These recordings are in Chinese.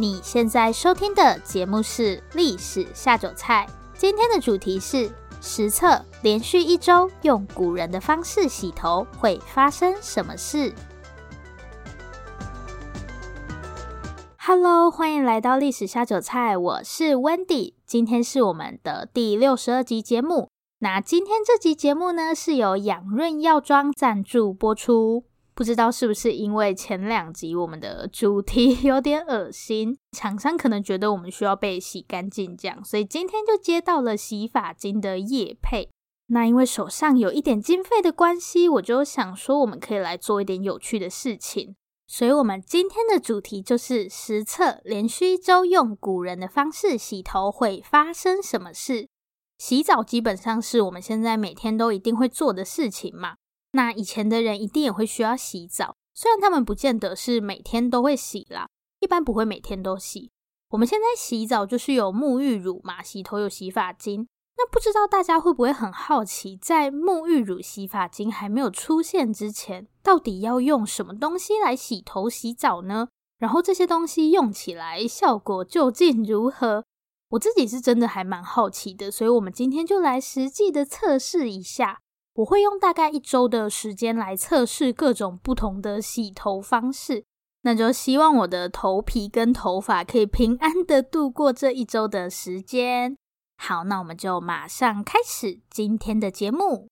你现在收听的节目是《历史下酒菜》，今天的主题是实测连续一周用古人的方式洗头会发生什么事？Hello，欢迎来到《历史下酒菜》，我是 Wendy，今天是我们的第六十二集节目。那今天这集节目呢，是由养润药妆赞助播出。不知道是不是因为前两集我们的主题 有点恶心，厂商可能觉得我们需要被洗干净这样，所以今天就接到了洗发精的业配。那因为手上有一点经费的关系，我就想说我们可以来做一点有趣的事情，所以我们今天的主题就是实测连续一周用古人的方式洗头会发生什么事。洗澡基本上是我们现在每天都一定会做的事情嘛。那以前的人一定也会需要洗澡，虽然他们不见得是每天都会洗啦，一般不会每天都洗。我们现在洗澡就是有沐浴乳嘛，洗头有洗发精。那不知道大家会不会很好奇，在沐浴乳、洗发精还没有出现之前，到底要用什么东西来洗头、洗澡呢？然后这些东西用起来效果究竟如何？我自己是真的还蛮好奇的，所以我们今天就来实际的测试一下。我会用大概一周的时间来测试各种不同的洗头方式，那就希望我的头皮跟头发可以平安的度过这一周的时间。好，那我们就马上开始今天的节目。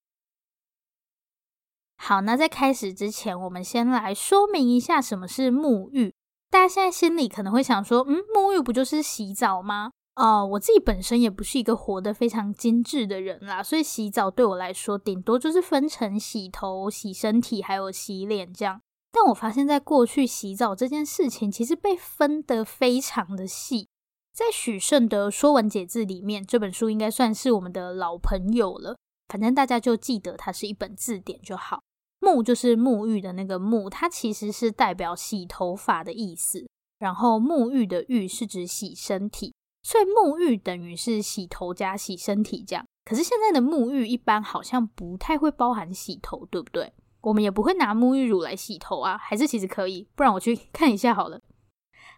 好，那在开始之前，我们先来说明一下什么是沐浴。大家现在心里可能会想说，嗯，沐浴不就是洗澡吗？哦，我自己本身也不是一个活得非常精致的人啦，所以洗澡对我来说，顶多就是分成洗头、洗身体还有洗脸这样。但我发现，在过去洗澡这件事情，其实被分得非常的细。在许慎的《说文解字》里面，这本书应该算是我们的老朋友了。反正大家就记得它是一本字典就好。沐就是沐浴的那个沐，它其实是代表洗头发的意思。然后沐浴的浴是指洗身体。所以沐浴等于是洗头加洗身体这样，可是现在的沐浴一般好像不太会包含洗头，对不对？我们也不会拿沐浴乳来洗头啊，还是其实可以？不然我去 看一下好了。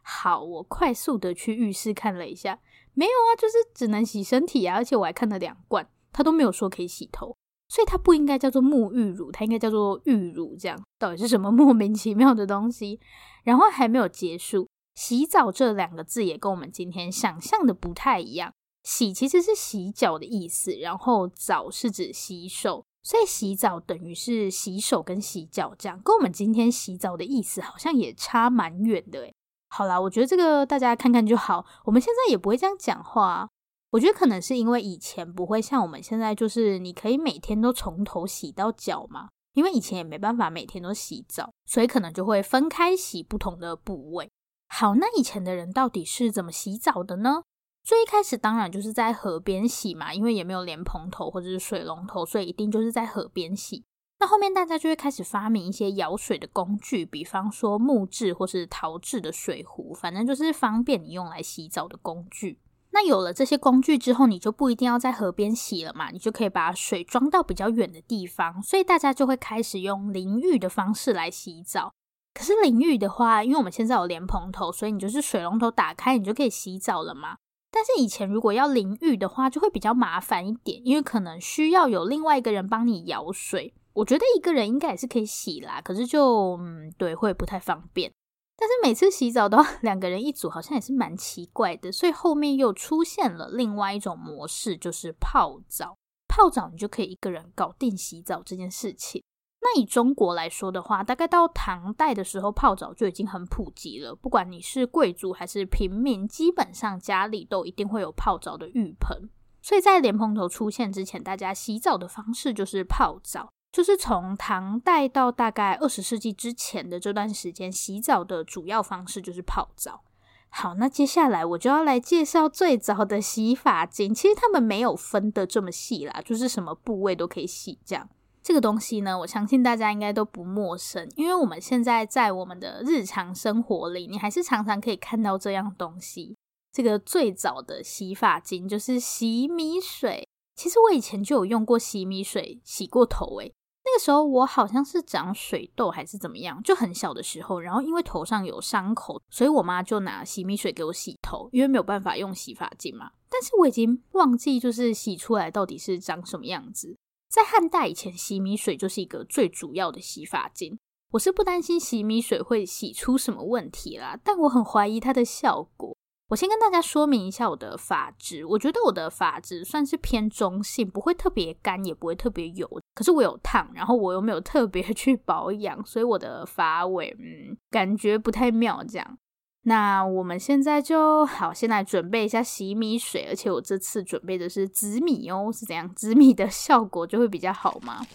好，我快速的去浴室看了一下，没有啊，就是只能洗身体啊，而且我还看了两罐，它都没有说可以洗头，所以它不应该叫做沐浴乳，它应该叫做浴乳这样。到底是什么 莫名其妙的东西？然后还没有结束。洗澡这两个字也跟我们今天想象的不太一样。洗其实是洗脚的意思，然后澡是指洗手，所以洗澡等于是洗手跟洗脚这样，跟我们今天洗澡的意思好像也差蛮远的诶。好啦，我觉得这个大家看看就好。我们现在也不会这样讲话，我觉得可能是因为以前不会像我们现在，就是你可以每天都从头洗到脚嘛，因为以前也没办法每天都洗澡，所以可能就会分开洗不同的部位。好，那以前的人到底是怎么洗澡的呢？最一开始当然就是在河边洗嘛，因为也没有莲蓬头或者是水龙头，所以一定就是在河边洗。那后面大家就会开始发明一些舀水的工具，比方说木质或是陶制的水壶，反正就是方便你用来洗澡的工具。那有了这些工具之后，你就不一定要在河边洗了嘛，你就可以把水装到比较远的地方，所以大家就会开始用淋浴的方式来洗澡。可是淋浴的话，因为我们现在有莲蓬头，所以你就是水龙头打开，你就可以洗澡了嘛。但是以前如果要淋浴的话，就会比较麻烦一点，因为可能需要有另外一个人帮你舀水。我觉得一个人应该也是可以洗啦，可是就嗯，对，会不太方便。但是每次洗澡都要两个人一组，好像也是蛮奇怪的。所以后面又出现了另外一种模式，就是泡澡。泡澡你就可以一个人搞定洗澡这件事情。那以中国来说的话，大概到唐代的时候，泡澡就已经很普及了。不管你是贵族还是平民，基本上家里都一定会有泡澡的浴盆。所以在莲蓬头出现之前，大家洗澡的方式就是泡澡，就是从唐代到大概二十世纪之前的这段时间，洗澡的主要方式就是泡澡。好，那接下来我就要来介绍最早的洗发精。其实他们没有分得这么细啦，就是什么部位都可以洗这样。这个东西呢，我相信大家应该都不陌生，因为我们现在在我们的日常生活里，你还是常常可以看到这样东西。这个最早的洗发精就是洗米水。其实我以前就有用过洗米水洗过头，诶，那个时候我好像是长水痘还是怎么样，就很小的时候，然后因为头上有伤口，所以我妈就拿洗米水给我洗头，因为没有办法用洗发精嘛。但是我已经忘记就是洗出来到底是长什么样子。在汉代以前，洗米水就是一个最主要的洗发精。我是不担心洗米水会洗出什么问题啦，但我很怀疑它的效果。我先跟大家说明一下我的发质，我觉得我的发质算是偏中性，不会特别干，也不会特别油。可是我有烫，然后我又没有特别 去保养，所以我的发尾嗯，感觉不太妙。这样，那我们现在就好，先来准备一下洗米水，而且我这次准备的是紫米哦，是怎样？紫米的效果就会比较好吗？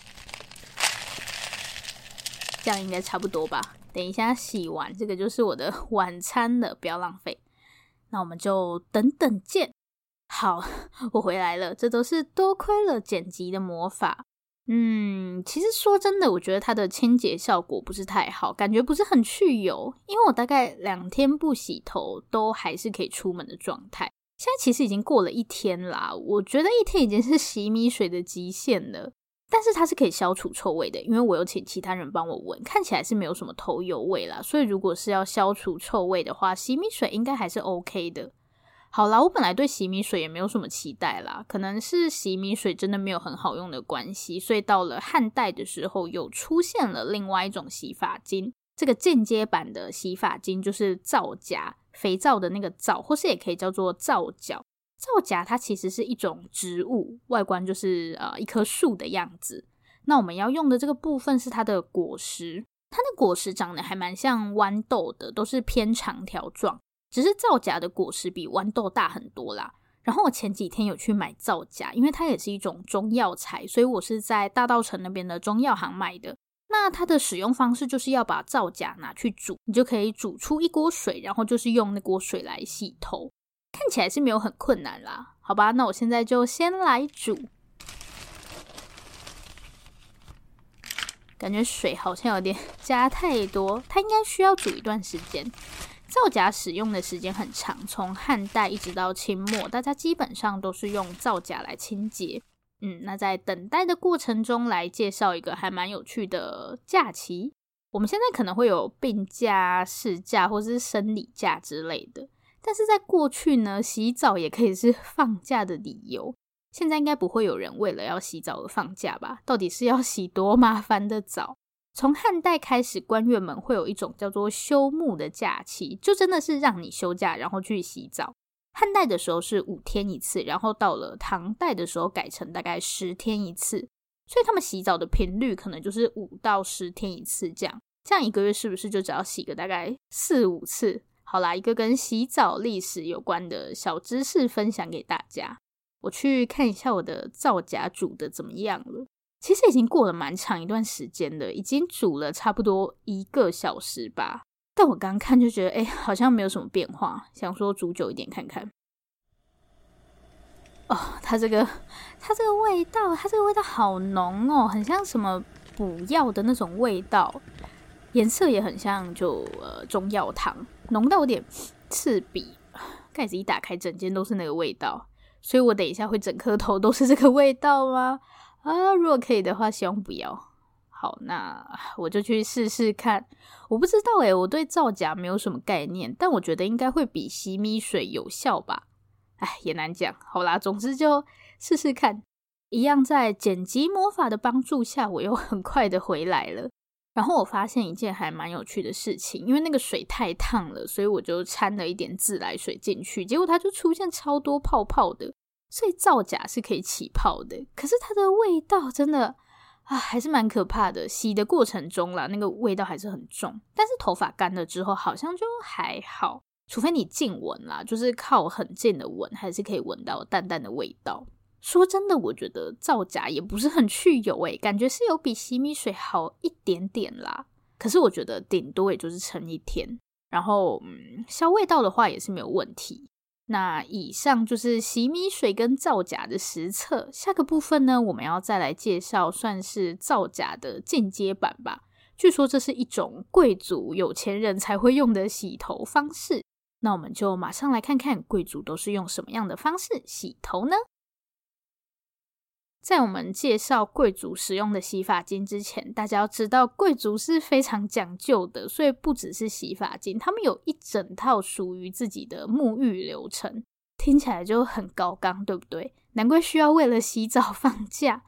这样应该差不多吧。等一下洗完，这个就是我的 晚餐了，不要浪费。那我们就等等见。好，我回来了。这都是多亏了剪辑的魔法。嗯，其实说真的，我觉得它的清洁效果不是太好，感觉不是很去油。因为我大概两天不洗头，都还是可以出门的状态。现在其实已经过了一天啦，我觉得一天已经是洗米水的极限了。但是它是可以消除臭味的，因为我有请其他人帮我闻，看起来是没有什么头油味啦。所以如果是要消除臭味的话，洗米水应该还是 OK 的。好啦，我本来对洗米水也没有什么期待啦，可能是洗米水真的没有很好用的关系，所以到了汉代的时候，又出现了另外一种洗发精。这个间接版的洗发精就是皂荚，肥皂的那个皂，或是也可以叫做皂角。皂荚它其实是一种植物，外观就是呃一棵树的样子。那我们要用的这个部分是它的果实，它的果实长得还蛮像豌豆的，都是偏长条状。只是皂荚的果实比豌豆大很多啦。然后我前几天有去买皂荚，因为它也是一种中药材，所以我是在大稻城那边的中药行买的。那它的使用方式就是要把皂荚拿去煮，你就可以煮出一锅水，然后就是用那锅水来洗头。看起来是没有很困难啦，好吧，那我现在就先来煮。感觉水好像有点加太多，它应该需要煮一段时间。皂荚使用的时间很长，从汉代一直到清末，大家基本上都是用皂荚来清洁。嗯，那在等待的过程中，来介绍一个还蛮有趣的假期。我们现在可能会有病假、事假或是生理假之类的。但是在过去呢，洗澡也可以是放假的理由。现在应该不会有人为了要洗澡而放假吧？到底是要洗多麻烦的澡？从汉代开始，官员们会有一种叫做休沐的假期，就真的是让你休假，然后去洗澡。汉代的时候是五天一次，然后到了唐代的时候改成大概十天一次，所以他们洗澡的频率可能就是五到十天一次这样。这样一个月是不是就只要洗个大概四五次？好啦，一个跟洗澡历史有关的小知识分享给大家。我去看一下我的皂荚煮的怎么样了。其实已经过了蛮长一段时间了，已经煮了差不多一个小时吧。但我刚看就觉得，哎，好像没有什么变化，想说煮久一点看看。哦，它这个，它这个味道，它这个味道好浓哦，很像什么补药的那种味道。颜色也很像就，就呃中药汤，浓到有点刺鼻。盖子一打开，整间都是那个味道，所以我等一下会整颗头都是这个味道吗？啊，如果可以的话，希望不要。好，那我就去试试看。我不知道诶，我对造假没有什么概念，但我觉得应该会比洗米水有效吧。哎，也难讲。好啦，总之就试试看。一样在剪辑魔法的帮助下，我又 很快的回来了。然后我发现一件还蛮有趣的事情，因为那个水太烫了，所以我就掺了一点自来水进去，结果它就出现超多泡泡的。所以造假是可以起泡的，可是它的味道真的啊，还是蛮可怕的。洗的过程中啦，那个味道还是很重，但是头发干了之后好像就还好，除非你近闻啦，就是靠很近的闻，还是可以闻到淡淡的味道。说真的，我觉得造假也不是很去油诶，感觉是有比洗米水好一点点啦。可是我觉得顶多也就是撑一天，然后嗯，消味道的话也是没有问题。那以上就是洗米水跟造假的实测。下个部分呢，我们要再来介绍算是造假的进阶版吧。据说这是一种贵族有钱人才会用的洗头方式。那我们就马上来看看贵族都是用什么样的方式洗头呢？在我们介绍贵族使用的洗发精之前，大家要知道贵族是非常讲究的，所以不只是洗发精，他们有一整套属于自己的沐浴流程，听起来就很高纲，对不对？难怪需要为了洗澡 放假。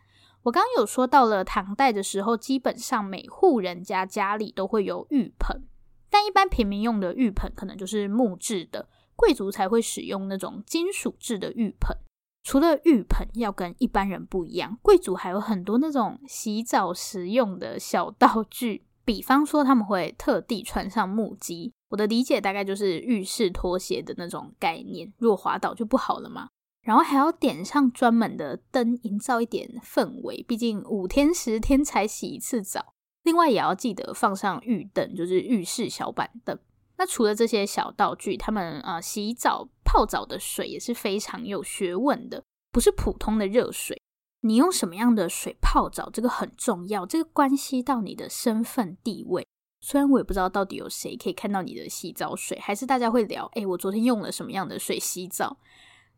我刚刚有说到了唐代的时候，基本上每户人家家里都会有浴盆，但一般平民用的浴盆可能就是木质的，贵族才会使用那种金属制的浴盆。除了浴盆要跟一般人不一样，贵族还有很多那种洗澡时用的小道具，比方说他们会特地穿上木屐。我的理解大概就是浴室拖鞋的那种概念，若滑倒就不好了嘛。然后还要点上专门的灯，营造一点氛围。毕竟五天十天才洗一次澡。另外也要记得放上浴凳，就是浴室小板凳。那除了这些小道具，他们呃洗澡泡澡的水也是非常有学问的，不是普通的热水。你用什么样的水泡澡，这个很重要，这个关系到你的身份地位。虽然我也不知道到底有谁可以看到你的洗澡水，还是大家会聊，诶，我昨天用了什么样的水洗澡。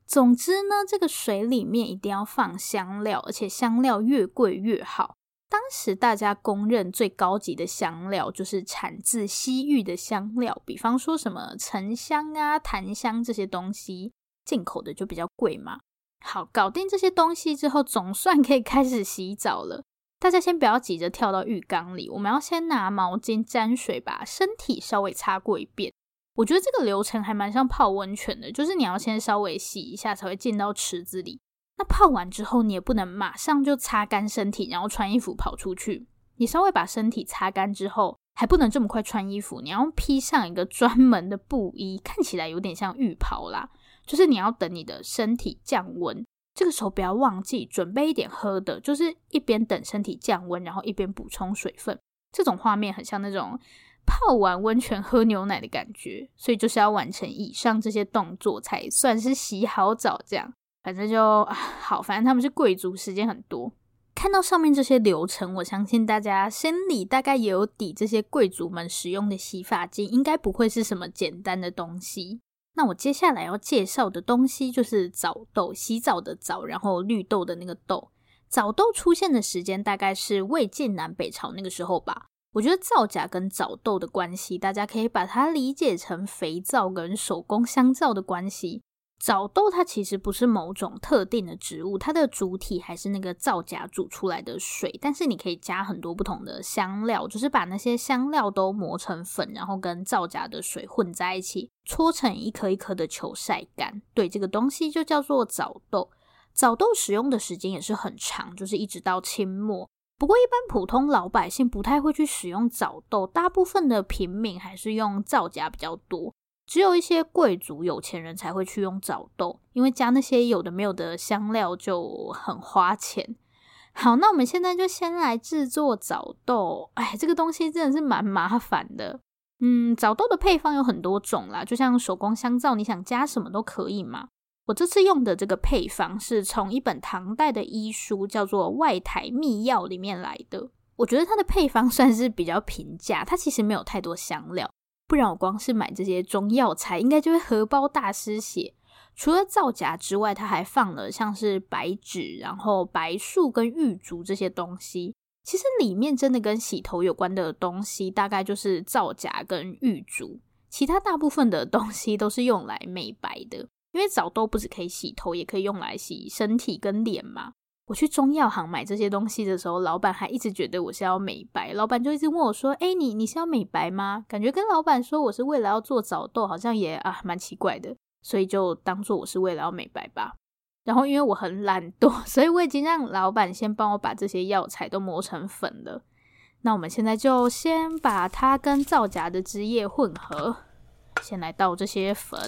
总之呢，这个水里面一定要放香料，而且香料越贵越好。当时大家公认最高级的香料就是产自西域的香料，比方说什么沉香啊、檀香这些东西，进口的就比较贵嘛。好，搞定这些东西之后，总算可以开始洗澡了。大家先不要急着跳到浴缸里，我们要先拿毛巾沾水，把身体稍微擦过一遍。我觉得这个流程还蛮像泡温泉的，就是你要先稍微洗一下，才会进到池子里。那泡完之后，你也不能马上就擦干身体，然后穿衣服跑出去。你稍微把身体擦干之后，还不能这么快穿衣服，你要披上一个专门的布衣，看起来有点像浴袍啦。就是你要等你的身体降温，这个时候不要忘记准备一点喝的，就是一边等身体降温，然后一边补充水分。这种画面很像那种泡完温泉喝牛奶的感觉，所以就是要完成以上这些动作才算是洗好澡，这样。反正就好，反正他们是贵族，时间很多。看到上面这些流程，我相信大家心里大概也有底，这些贵族们使用的洗发精应该不会是什么简单的东西。那我接下来要介绍的东西就是澡豆，洗澡的澡，然后绿豆的那个豆。澡豆出现的时间大概是魏晋南北朝那个时候吧。我觉得皂荚跟澡豆的关系，大家可以把它理解成肥皂跟手工香皂的关系。澡豆它其实不是某种特定的植物，它的主体还是那个皂荚煮出来的水，但是你可以加很多不同的香料，就是把那些香料都磨成粉，然后跟皂荚的水混在一起，搓成一颗一颗的球晒干。对，这个东西就叫做澡豆。澡豆使用的时间也是很长，就是一直到清末。不过一般普通老百姓不太会去使用澡豆，大部分的平民还是用皂荚比较多。只有一些贵族、有钱人才会去用枣豆，因为加那些有的没有的香料就很花钱。好，那我们现在就先来制作枣豆。哎，这个东西真的是蛮麻烦的。嗯，枣豆的配方有很多种啦，就像手工香皂，你想加什么都可以嘛。我这次用的这个配方是从一本唐代的医书叫做《外台秘药》里面来的。我觉得它的配方 算是比较平价，它其实没有太多香料。不然我光是买这些中药材，应该就会荷包大失血。除了皂荚之外，它还放了像是白芷、然后白术跟玉竹这些东西。其实里面真的跟洗头有关的东西，大概就是皂荚跟玉竹。其他大部分的东西都是用来美白的，因为澡豆不只可以洗头，也可以用来洗身体跟脸嘛。我去中药行买这些东西的时候，老板还一直觉得我是要美白。老板就一直问我说：“哎，你你是要美白吗？”感觉跟老板说我是为了要做早痘，好像也啊蛮奇怪的，所以就当做我是为了要美白吧。然后因为我很懒惰，所以我已经让老板先帮我把这些药材都磨成粉了。那我们现在就先把它跟皂荚的汁液混合，先来倒这些粉。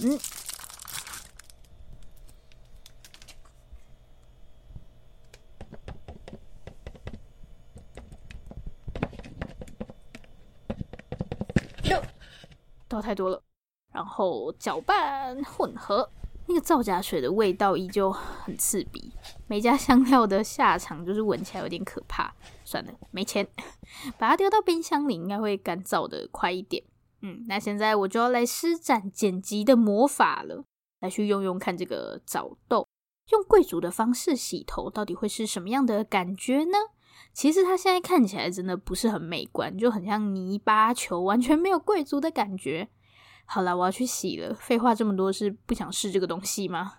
倒太多了，然后搅拌混合，那个皂荚水的味道依旧很刺鼻。没加香料的下场就是闻起来有点可怕。算了，没钱，把它丢到冰箱里，应该会干燥的快一点。嗯，那现在我就要来施展剪辑的魔法了，来去用用看这个澡豆。用贵族的方式洗头，到底会是什么样的感觉呢？其实它现在看起来真的不是很美观，就很像泥巴球，完全没有贵族的感觉。好了，我要去洗了。废话这么多，是不想试这个东西吗？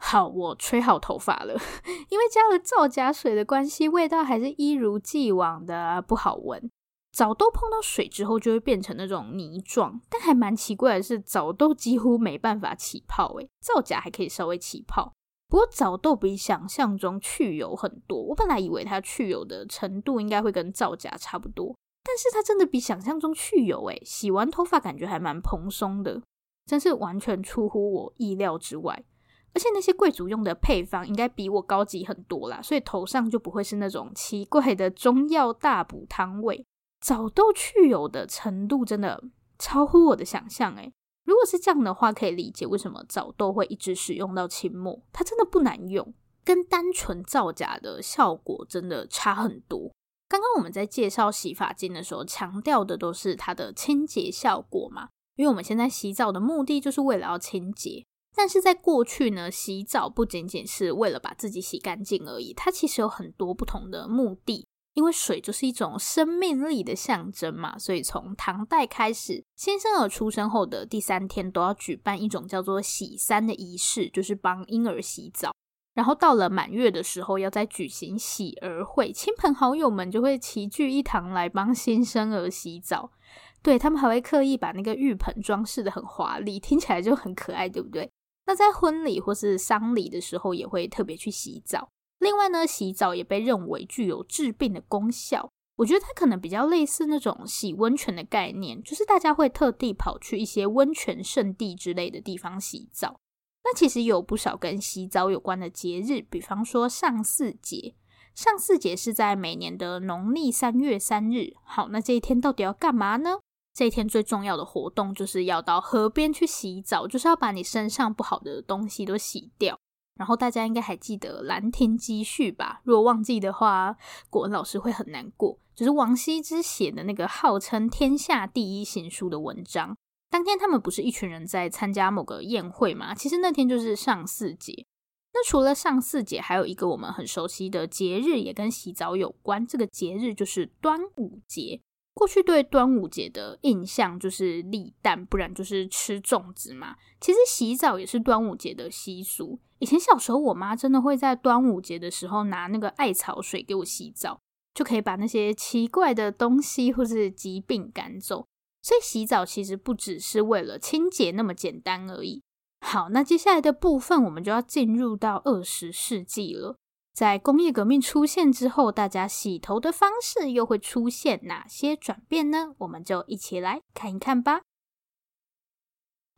好，我吹好头发了，因为加了皂荚水的关系，味道还是一如既往的不好闻。澡豆碰到水之后就会变成那种泥状，但还蛮奇怪的是，澡豆几乎没办法起泡，诶，皂荚还可以稍微起泡。不过澡豆比想象中去油很多，我本来以为它去油的程度应该会跟皂荚差不多，但是它真的比想象中去油诶，洗完头发感觉还蛮蓬松的，真是完全出乎我意料之外。而且那些贵族用的配方应该比我高级很多啦，所以头上就不会是那种奇怪的中药大补汤味。早豆去油的程度真的超乎我的想象诶。如果是这样的话，可以理解为什么澡豆会一直使用到清末。它真的不难用，跟单纯造假的效果真的差很多。刚刚我们在介绍洗发精的时候，强调的都是它的清洁效果嘛，因为我们现在洗澡的目的就是为了要清洁。但是在过去呢，洗澡不仅仅是为了把自己洗干净而已，它其实有很多不同的目的。因为水就是一种生命力的象征嘛，所以从唐代开始，新生儿出生后的第三天都要举办一种叫做洗三的仪式，就是帮婴儿洗澡。然后到了满月的时候，要再举行喜儿会，亲朋好友们就会齐聚一堂来帮新生儿洗澡。对，他们还会刻意把那个浴盆装饰得很华丽，听起来就很可爱，对不对？那在婚礼或是丧礼的时候，也会特别去洗澡。另外呢，洗澡也被认为具有治病的功效。我觉得它可能比较类似那种洗温泉的概念，就是大家会特地跑去一些温泉圣地之类的地方洗澡。那其实有不少跟洗澡有关的节日，比方说上巳节。上巳节是在每年的农历三月三日。好，那这一天到底要干嘛呢？这一天最重要的活动就是要到河边去洗澡，就是要把你身上不好的东西都洗掉。然后大家应该还记得《兰亭集序》吧？如果忘记的话，国文老师会很难过。就是王羲之写的那个号称天下第一行书的文章。当天他们不是一群人在参加某个宴会吗？其实那天就是上巳节。那除了上巳节，还有一个我们很熟悉的节日，也跟洗澡有关。这个节日就是端午节。过去对端午节的印象就是立蛋，不然就是吃粽子嘛。其实洗澡也是端午节的习俗。以前小时候，我妈真的会在端午节的时候拿那个艾草水给我洗澡，就可以把那些奇怪的东西或是疾病赶走。所以洗澡其实不只是为了清洁那么简单而已。好，那接下来的部分我们就要进入到二十世纪了。在工业革命出现之后，大家洗头的方式又会出现哪些转变呢？我们就一起来看一看吧。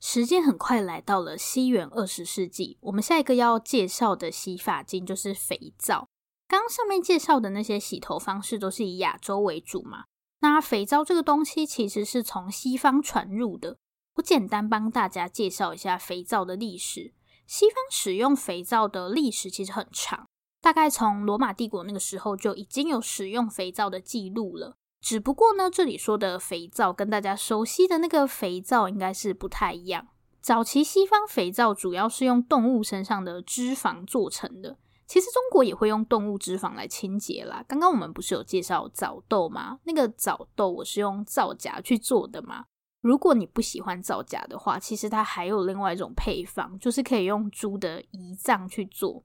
时间很快来到了西元二十世纪，我们下一个要介绍的洗发精就是肥皂。刚上面介绍的那些洗头方式都是以亚洲为主嘛，那肥皂这个东西其实是从西方传入的。我简单帮大家介绍一下肥皂的历史。西方使用肥皂的历史其实很长。大概从罗马帝国那个时候就已经有使用肥皂的记录了，只不过呢，这里说的肥皂跟大家熟悉的那个肥皂应该是不太一样。早期西方肥皂主要是用动物身上的脂肪做成的，其实中国也会用动物脂肪来清洁啦。刚刚我们不是有介绍澡豆吗？那个澡豆我是用皂荚去做的嘛。如果你不喜欢皂荚的话，其实它还有另外一种配方，就是可以用猪的胰脏去做。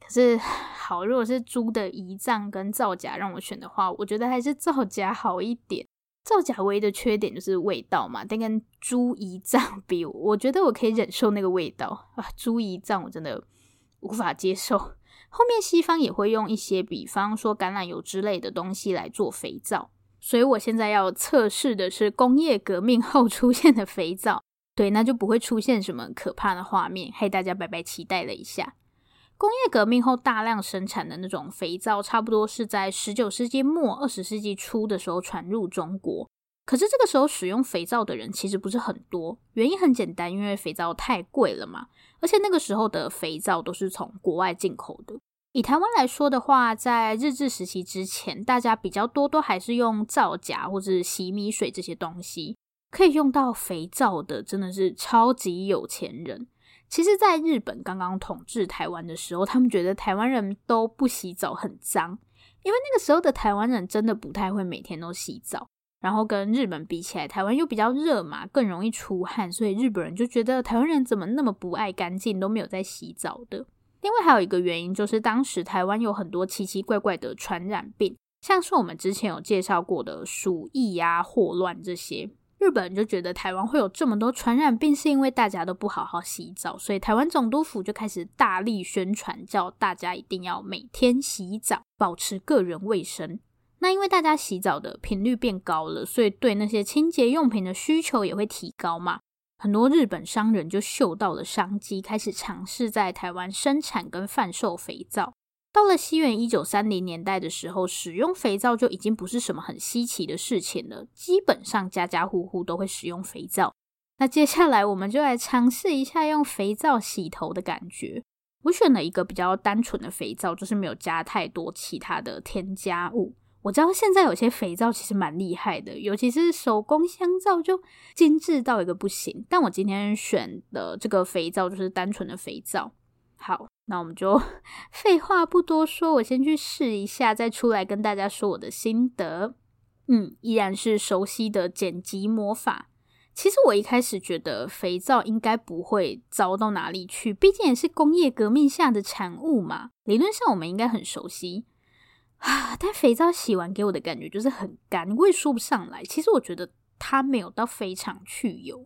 可是好，如果是猪的胰脏跟造假让我选的话，我觉得还是造假好一点。造假唯一的缺点就是味道嘛，但跟猪胰脏比，我觉得我可以忍受那个味道啊。猪胰脏我真的无法接受。后面西方也会用一些，比方说橄榄油之类的东西来做肥皂，所以我现在要测试的是工业革命后出现的肥皂。对，那就不会出现什么可怕的画面，害大家白白期待了一下。工业革命后大量生产的那种肥皂，差不多是在十九世纪末二十世纪初的时候传入中国。可是这个时候使用肥皂的人其实不是很多，原因很简单，因为肥皂太贵了嘛。而且那个时候的肥皂都是从国外进口的。以台湾来说的话，在日治时期之前，大家比较多都还是用皂荚或者洗米水这些东西，可以用到肥皂的真的是超级有钱人。其实，在日本刚刚统治台湾的时候，他们觉得台湾人都不洗澡很脏，因为那个时候的台湾人真的不太会每天都洗澡。然后跟日本比起来，台湾又比较热嘛，更容易出汗，所以日本人就觉得台湾人怎么那么不爱干净，都没有在洗澡的。另外还有一个原因，就是当时台湾有很多奇奇怪怪的传染病，像是我们之前有介绍过的鼠疫啊、霍乱这些。日本就觉得台湾会有这么多传染病，是因为大家都不好好洗澡，所以台湾总督府就开始大力宣传，叫大家一定要每天洗澡，保持个人卫生。那因为大家洗澡的频率变高了，所以对那些清洁用品的需求也会提高嘛。很多日本商人就嗅到了商机，开始尝试在台湾生产跟贩售肥皂。到了西元一九三零年代的时候，使用肥皂就已经不是什么很稀奇的事情了，基本上家家户户都会使用肥皂。那接下来我们就来尝试一下用肥皂洗头的感觉。我选了一个比较单纯的肥皂，就是没有加太多其他的添加物。我知道现在有些肥皂其实蛮厉害的，尤其是手工香皂就精致到一个不行。但我今天选的这个肥皂就是单纯的肥皂。好，那我们就 废话不多说，我先去试一下，再出来跟大家说我的心得。嗯，依然是熟悉的剪辑魔法。其实我一开始觉得肥皂应该不会糟到哪里去，毕竟也是工业革命下的产物嘛，理论上我们应该很熟悉。啊！但肥皂洗完给我的感觉就是很干，我也说不上来。其实我觉得它没有到非常去油，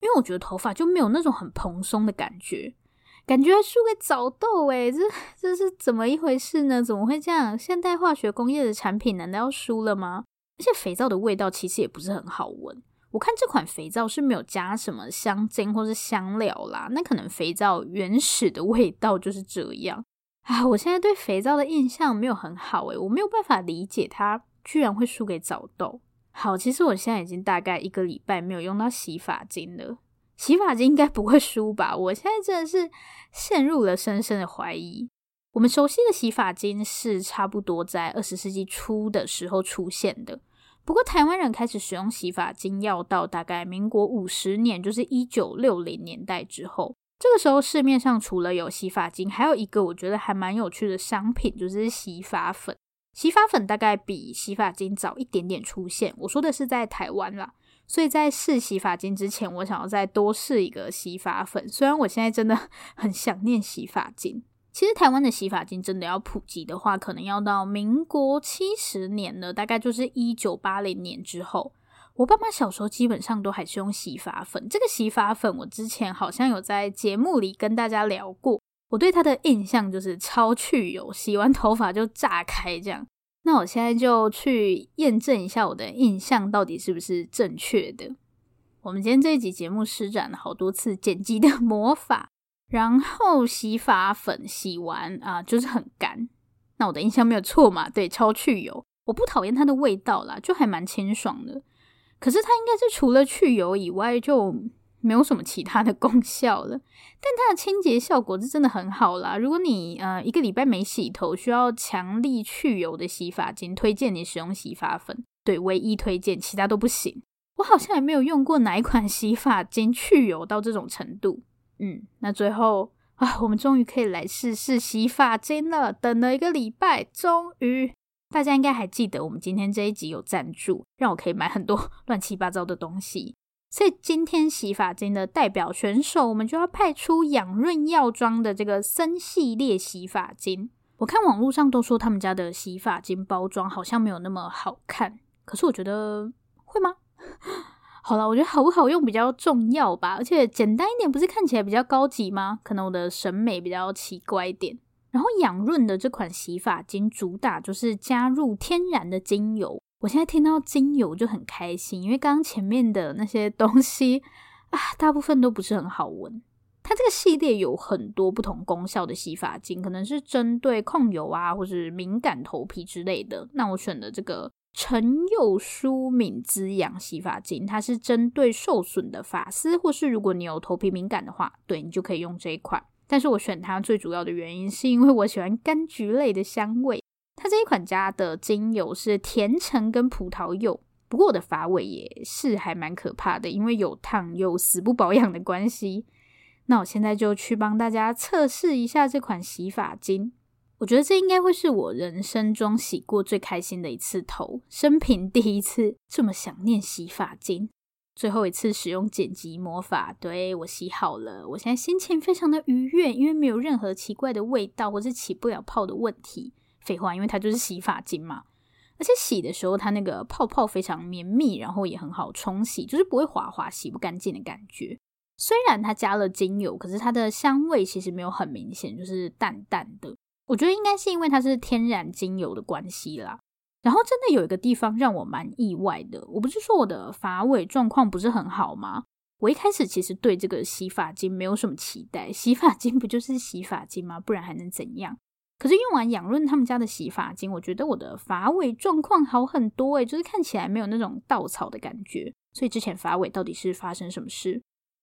因为我觉得头发就没有那种很蓬松的感觉，感觉输给早豆诶，这这是怎么一回事呢？怎么会这样？现代化学工业的产品难道要输了吗？而且肥皂的味道其实也不是很好闻。我看这款肥皂是没有加什么香精或是香料啦，那可能肥皂原始的味道就是这样。啊，我现在对肥皂的印象没有很好诶，我没有办法理解它居然会输给早豆。好，其实我现在已经大概一个礼拜没有用到洗发精了，洗发精应该不会输吧？我现在真的是陷入了深深的怀疑。我们熟悉的洗发精是差不多在二十世纪初的时候出现的，不过台湾人开始使用洗发精要到大概民国五十年，就是一九六零年代之后。这个时候市面上除了有洗发精，还有一个我觉得还蛮有趣的商品，就是洗发粉。洗发粉大概比洗发精早一点点出现，我说的是在台湾啦。所以在试洗发精之前，我想要再多试一个洗发粉。虽然我现在真的 很想念洗发精，其实台湾的洗发精真的要普及的话，可能要到民国七十年了，大概就是一九八零年之后。我爸妈小时候基本上都还是用洗发粉。这个洗发粉，我之前好像有在节目里跟大家聊过。我对它的印象就是超去油，洗完头发就炸开这样。那我现在就去验证一下我的印象到底是不是正确的。我们今天这一集节目施展了好多次剪辑的 魔法，然后洗发粉洗完啊，就是很干。那我的印象没有错嘛？对，超去油。我不讨厌它的味道啦，就还蛮清爽的。可是它应该是除了去油以外就没有什么其他的功效了，但它的清洁效果是真的很好啦。如果你呃一个礼拜没洗头，需要强力去油的洗发精，推荐你使用洗发粉，对，唯一推荐，其他都不行。我好像也没有用过哪一款洗发精去油到这种程度。嗯，那最后啊，我们终于可以来试试洗发精了，等了一个礼拜，终于。大家应该还记得，我们今天这一集有赞助，让我可以买很多 乱七八糟的东西。所以今天洗发精的代表选手，我们就要派出养润药妆的这个森系列洗发精。我看网络上都说他们家的洗发精包装好像没有那么好看，可是我觉得会吗？好了，我觉得好不好用比较重要吧，而且简单一点不是看起来比较高级吗？可能我的审美比较奇怪一点。然后养润的这款洗发精主打就是加入天然的精油，我现在听到精油就很开心，因为刚刚前面的那些东西啊，大部分都不是很好闻。它这个系列有很多不同功效的洗发精，可能是针对控油啊，或是敏感头皮之类的。那我选的这个橙柚舒敏滋养洗发精，它是针对受损的发丝，或是如果你有头皮敏感的话，对，你就可以用这一款。但是我选它最主要的原因是因为我喜欢柑橘类的香味。它这一款加的精油是甜橙跟葡萄柚，不过我的发尾也是还蛮可怕的，因为有烫又死不保养的关系。那我现在就去帮大家测试一下这款洗发精。我觉得这应该会是我人生中洗过最开心的一次头，生平第一次这么想念洗发精。最后一次使用剪辑魔法，对，我洗好了，我现在心情非常的愉悦，因为没有任何奇怪的味道或是起不了泡的问题。废话，因为它就是洗发精嘛，而且洗的时候它那个泡泡非常绵密，然后也很好冲洗，就是不会滑滑、洗不干净的感觉。虽然它加了精油，可是它的香味其实没有很明显，就是淡淡的。我觉得应该是因为它是天然精油的关系啦。然后真的有一个地方让我蛮意外的，我不是说我的发尾状况不是很好吗？我一开始其实对这个洗发精没有什么期待，洗发精不就是洗发精吗？不然还能怎样？可是用完养润他们家的洗发精，我觉得我的发尾状况好很多诶，就是看起来没有那种稻草的感觉。所以之前发尾到底是发生什么事？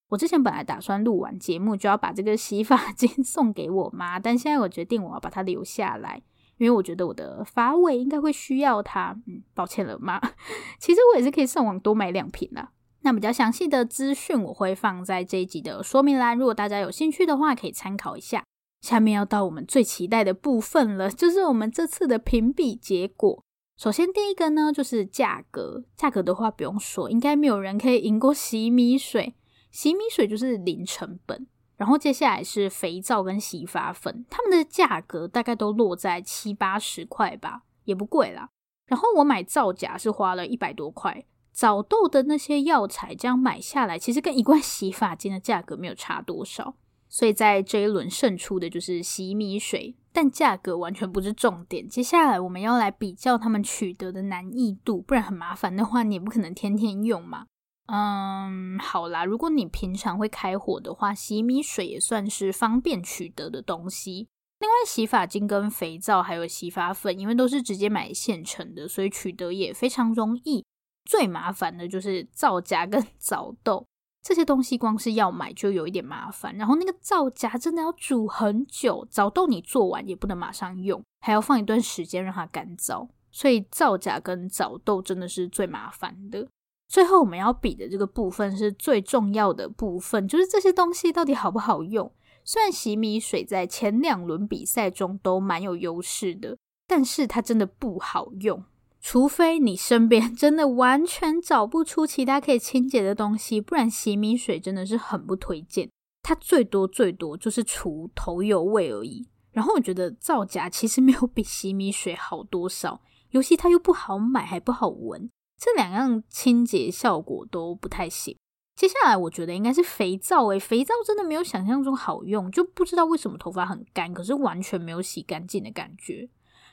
我之前本来打算录完节目就要把这个洗发精 送给我妈，但现在我决定我要把它留下来。因为我觉得我的发尾应该会需要它，嗯，抱歉了妈。其实我也是可以上网多买两瓶啦。那比较详细的资讯我会放在这一集的说明栏，如果大家有兴趣的话，可以参考一下。下面要到我们最期待的部分了，就是我们这次的评比结果。首先第一个呢，就是价格。价格的话不用说，应该没有人可以赢过洗米水。洗米水就是零成本。然后接下来是肥皂跟洗发粉，它们的价格大概都落在七八十块吧，也不贵啦。然后我买皂荚是花了一百多块，早豆的那些药材这样买下来，其实跟一罐洗发精的价格没有差多少。所以在这一轮胜出的就是洗米水，但价格完全不是重点。接下来我们要来比较它们取得的难易度，不然很麻烦的话，你也不可能天天用嘛。嗯，好啦，如果你平常会开火的话，洗米水也算是方便取得的东西。另外，洗发精跟肥皂还有洗发粉，因为都是直接买现成的，所以取得也非常容易。最麻烦的就是皂荚跟 早豆这些东西，光是要买就有一点麻烦。然后那个皂荚真的要煮很久，早豆你做完也不能马上用，还要放一段时间让它干燥。所以皂荚跟早豆真的是最麻烦的。最后我们要比的这个部分是最重要的部分，就是这些东西到底好不好用。虽然洗米水在前两轮比赛中都蛮有优势的，但是它真的不好用。除非你身边真的完全找不出其他可以清洁的东西，不然洗米水真的是很不推荐。它最多最多就是除头油味而已。然后我觉得皂荚其实没有比洗米水好多少，尤其它又不好买，还不好闻。这两样清洁效果都不太行。接下来我觉得应该是肥皂诶，肥皂真的没有想象中好用，就不知道为什么头发很干，可是完全没有洗干净的感觉。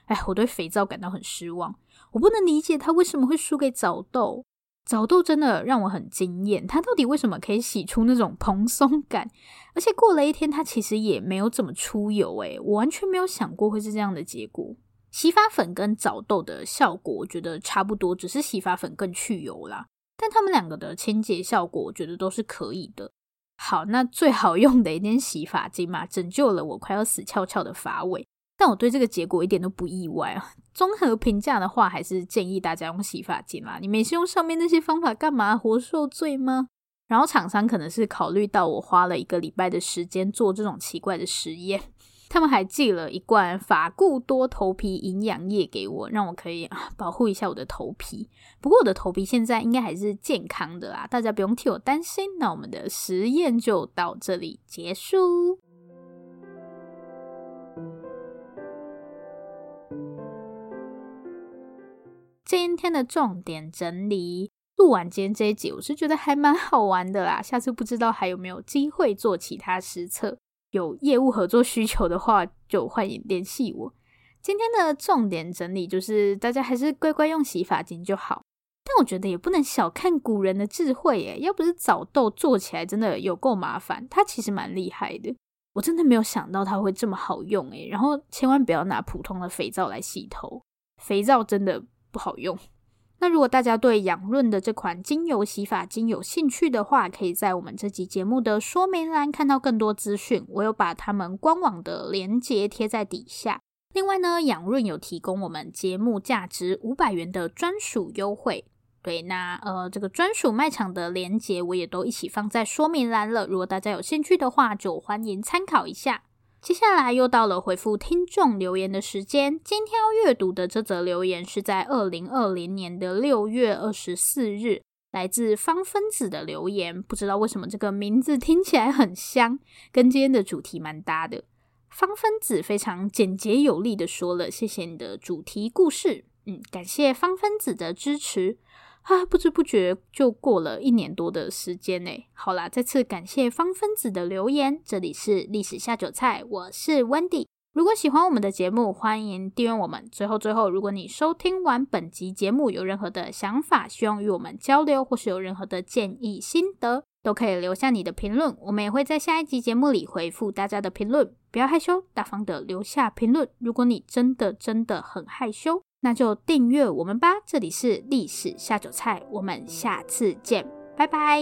哎，我对肥皂感到很失望。我不能理解它为什么会输给早豆。早豆真的让我很惊艳，它到底为什么可以洗出那种蓬松感？而且过了一天，它其实也没有怎么出油诶，我完全没有想过会是这样的结果。洗发粉跟早豆的效果，我觉得差不多，只是洗发粉更去油啦。但他们两个的清洁效果，我觉得都是可以的。好，那最好用的一件洗发精嘛，拯救了我快要死翘翘的发尾。但我对这个结果一点都不意外啊。综合评价的话，还是建议大家用洗发精啦。你每次用上面那些方法干嘛？活受罪吗？然后厂商可能是考虑到我花了一个礼拜的时间做这种奇怪的实验。他们还寄了一罐法固多头皮营养液给我，让我可以啊保护一下我的头皮。不过我的头皮现在应该还是健康的啦，大家不用替我担心。那我们的实验就到这里结束。今天的重点整理，录完今天这一集，我是觉得还蛮好玩的啦。下次不知道还有没有机会做其他实测。有业务合作需求的话，就欢迎联系我。今天的重点整理就是，大家还是乖乖用洗发精就好。但我觉得也不能小看古人的智慧耶，要不是早豆做起来真的有够麻烦，它其实蛮厉害的。我真的没有想到它会这么好用诶。然后千万不要拿普通的肥皂来洗头，肥皂真的不好用。那如果大家对养润的这款精油洗发精有兴趣的话，可以在我们这集节目的说明栏看到更多资讯。我有把他们官网的链接贴在底下。另外呢，养润有提供我们节目价值五百元的专属优惠，对，那呃，这个专属卖场的链接我也都一起放在说明栏了。如果大家有兴趣的话，就欢迎参考一下。接下来又到了回复听众留言的时间。今天要阅读的这则留言是在二零二零年的六月二十四日，来自方分子的留言。不知道为什么这个名字听起来很香，跟今天的主题蛮搭的。方分子非常简洁有力的说了：“谢谢你的主题故事。”嗯，感谢方分子的支持。啊，不知不觉就过了一年多的时间呢。好啦，再次感谢方分子的留言。这里是历史下酒菜，我是 Wendy。如果喜欢我们的节目，欢迎订阅我们。最后最后，如果你收听完本集节目有任何的想法，希望与我们交流，或是有任何的建议心得，都可以留下你的评论。我们也会在下一集节目里回复大家的评论。不要害羞，大方的留下评论。如果你真的真的很害羞，那就订阅我们吧！这里是历史下酒菜，我们下次见，拜拜。